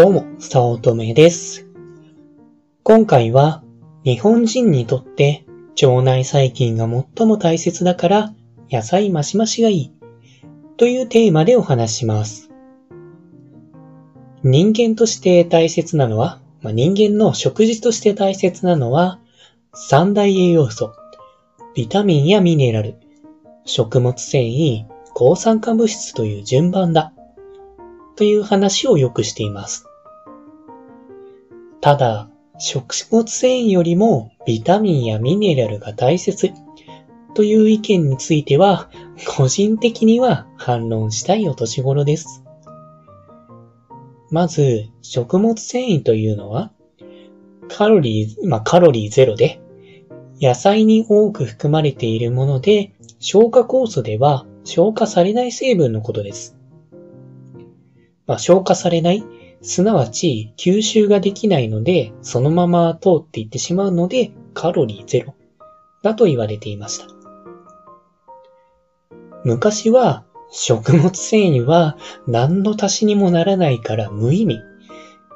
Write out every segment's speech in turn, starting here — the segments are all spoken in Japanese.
どうも、早乙女です。今回は、日本人にとって腸内細菌が最も大切だから野菜マシマシがいいというテーマでお話します。人間として大切なのは、まあ、人間の食事として大切なのは三大栄養素、ビタミンやミネラル、食物繊維、抗酸化物質という順番だという話をよくしています。ただ、食物繊維よりもビタミンやミネラルが大切という意見については、個人的には反論したいお年頃です。まず、食物繊維というのは、カロリー、まあ、カロリーゼロで、野菜に多く含まれているもので、消化酵素では消化されない成分のことです。まあ、消化されない、すなわち吸収ができないので、そのまま通っていってしまうので、カロリーゼロだと言われていました。昔は食物繊維は何の足しにもならないから無意味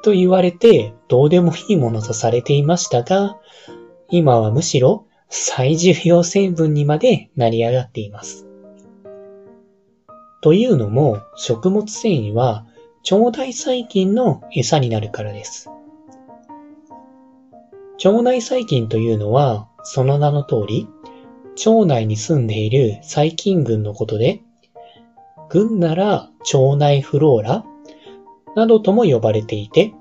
と言われてどうでもいいものとされていましたが、今はむしろ最重要成分にまで成り上がっています。というのも食物繊維は腸内細菌の餌になるからです。腸内細菌というのはその名の通り腸内に住んでいる細菌群のことで、群なら腸内フローラなどとも呼ばれていて、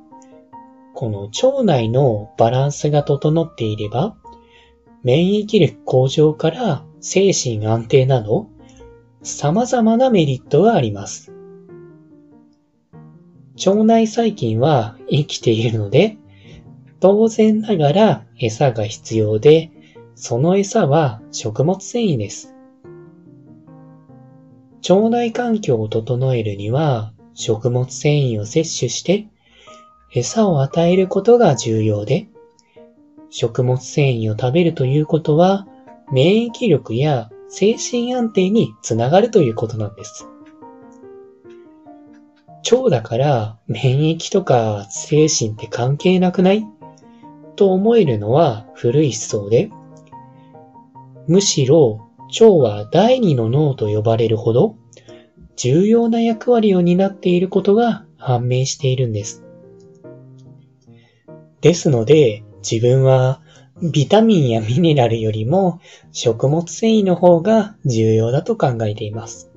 この腸内のバランスが整っていれば、免疫力向上から精神安定など、様々なメリットがあります。腸内細菌は生きているので、当然ながら餌が必要で、その餌は食物繊維です。腸内環境を整えるには食物繊維を摂取して餌を与えることが重要で、食物繊維を食べるということは免疫力や精神安定につながるということなんです。腸だから免疫とか精神って関係なくない？と思えるのは古い思想で、むしろ腸は第二の脳と呼ばれるほど重要な役割を担っていることが判明しているんです。ですので自分はビタミンやミネラルよりも食物繊維の方が重要だと考えています。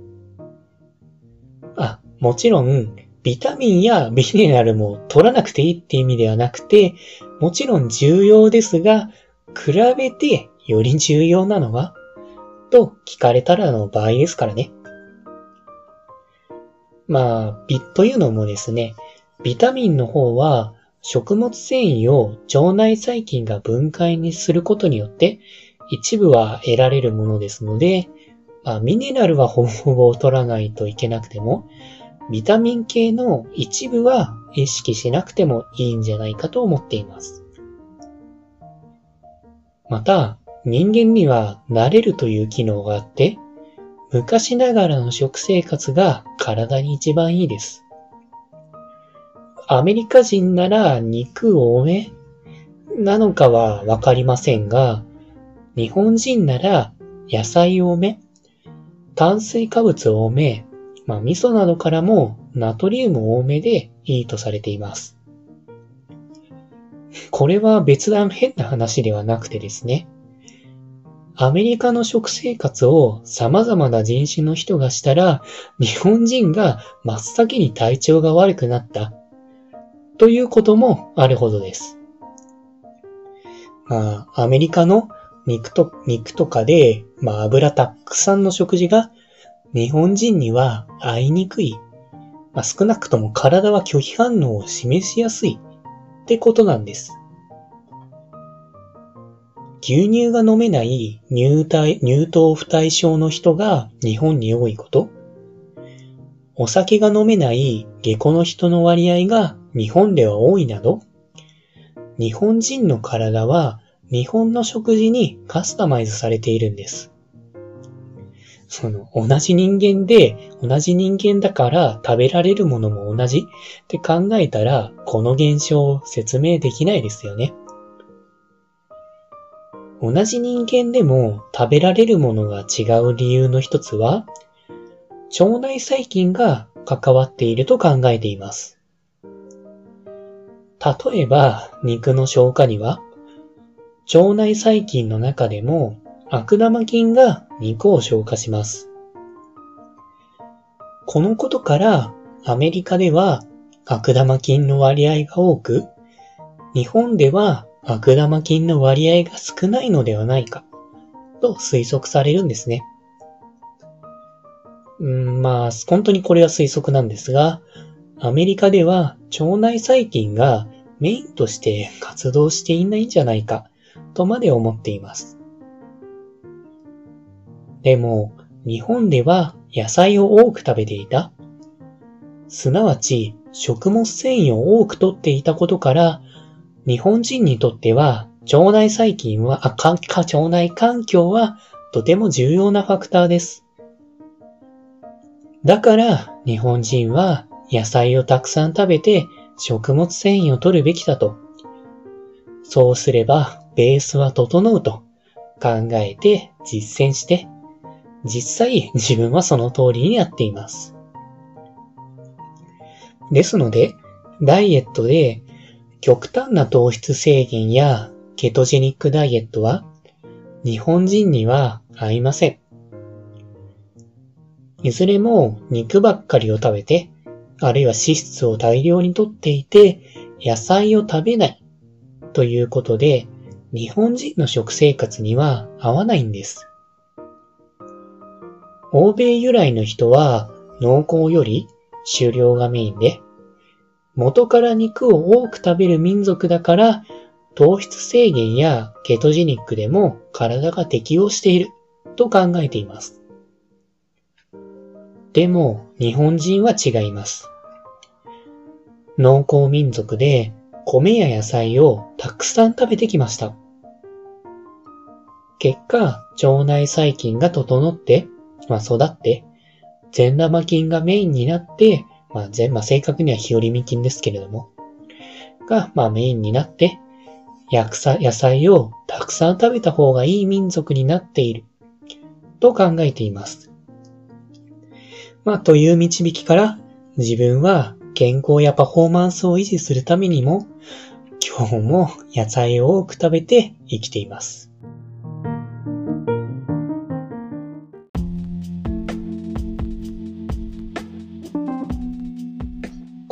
もちろんビタミンやミネラルも取らなくていいって意味ではなくて、もちろん重要ですが、比べてより重要なのは？と聞かれたらの場合ですからね。まあ、ビというのもですね、ビタミンの方は食物繊維を腸内細菌が分解にすることによって一部は得られるものですので、まあ、ミネラルはほぼほぼ取らないといけなくても、ビタミン系の一部は意識しなくてもいいんじゃないかと思っています。また、人間には慣れるという機能があって、昔ながらの食生活が体に一番いいです。アメリカ人なら肉多めなのかはわかりませんが、日本人なら野菜多め、炭水化物多め、まあ、味噌などからもナトリウム多めでいいとされています。これは別段変な話ではなくてですね。アメリカの食生活を様々な人種の人がしたら、日本人が真っ先に体調が悪くなった。ということもあるほどです。まあ、アメリカの肉と、肉とかで、まあ油たくさんの食事が日本人には合いにくい。まあ、少なくとも体は拒否反応を示しやすいってことなんです。牛乳が飲めない乳体乳糖不対症の人が日本に多いこと。お酒が飲めない下戸の人の割合が日本では多いなど、日本人の体は日本の食事にカスタマイズされているんです。その、同じ人間で、同じ人間だから食べられるものも同じって考えたら、この現象を説明できないですよね。同じ人間でも食べられるものが違う理由の一つは、腸内細菌が関わっていると考えています。例えば、肉の消化には、腸内細菌の中でも悪玉菌が肉を消化します。このことから、アメリカでは悪玉菌の割合が多く、日本では悪玉菌の割合が少ないのではないか、と推測されるんですね。うん、まあ、本当にこれは推測なんですが、アメリカでは腸内細菌がメインとして活動していないんじゃないかとまで思っています。でも、日本では野菜を多く食べていた。すなわち、食物繊維を多く摂っていたことから、日本人にとっては、腸内細菌は、あ、か、腸内環境はとても重要なファクターです。だから、日本人は野菜をたくさん食べて食物繊維を取るべきだと。そうすれば、ベースは整うと考えて実践して、実際 自分はその通りにやっています。ですので、ダイエットで極端な糖質制限やケトジェニックダイエットは日本人には合いません。いずれも肉ばっかりを食べて、あるいは脂質を大量にとっていて、野菜を食べないということで、日本人の食生活には合わないんです。欧米由来の人は濃厚より狩猟がメインで、元から肉を多く食べる民族だから、糖質制限やケトジニックでも体が適応していると考えています。でも、日本人は違います。農耕民族で米や野菜をたくさん食べてきました。結果、腸内細菌が整って、まあ育って、善玉菌がメインになって、まあ全、まあ正確には日和見菌ですけれども、が、まあメインになって、野菜をたくさん食べた方がいい民族になっている、と考えています。まあ、という導きから、自分は健康やパフォーマンスを維持するためにも、今日も野菜を多く食べて生きています。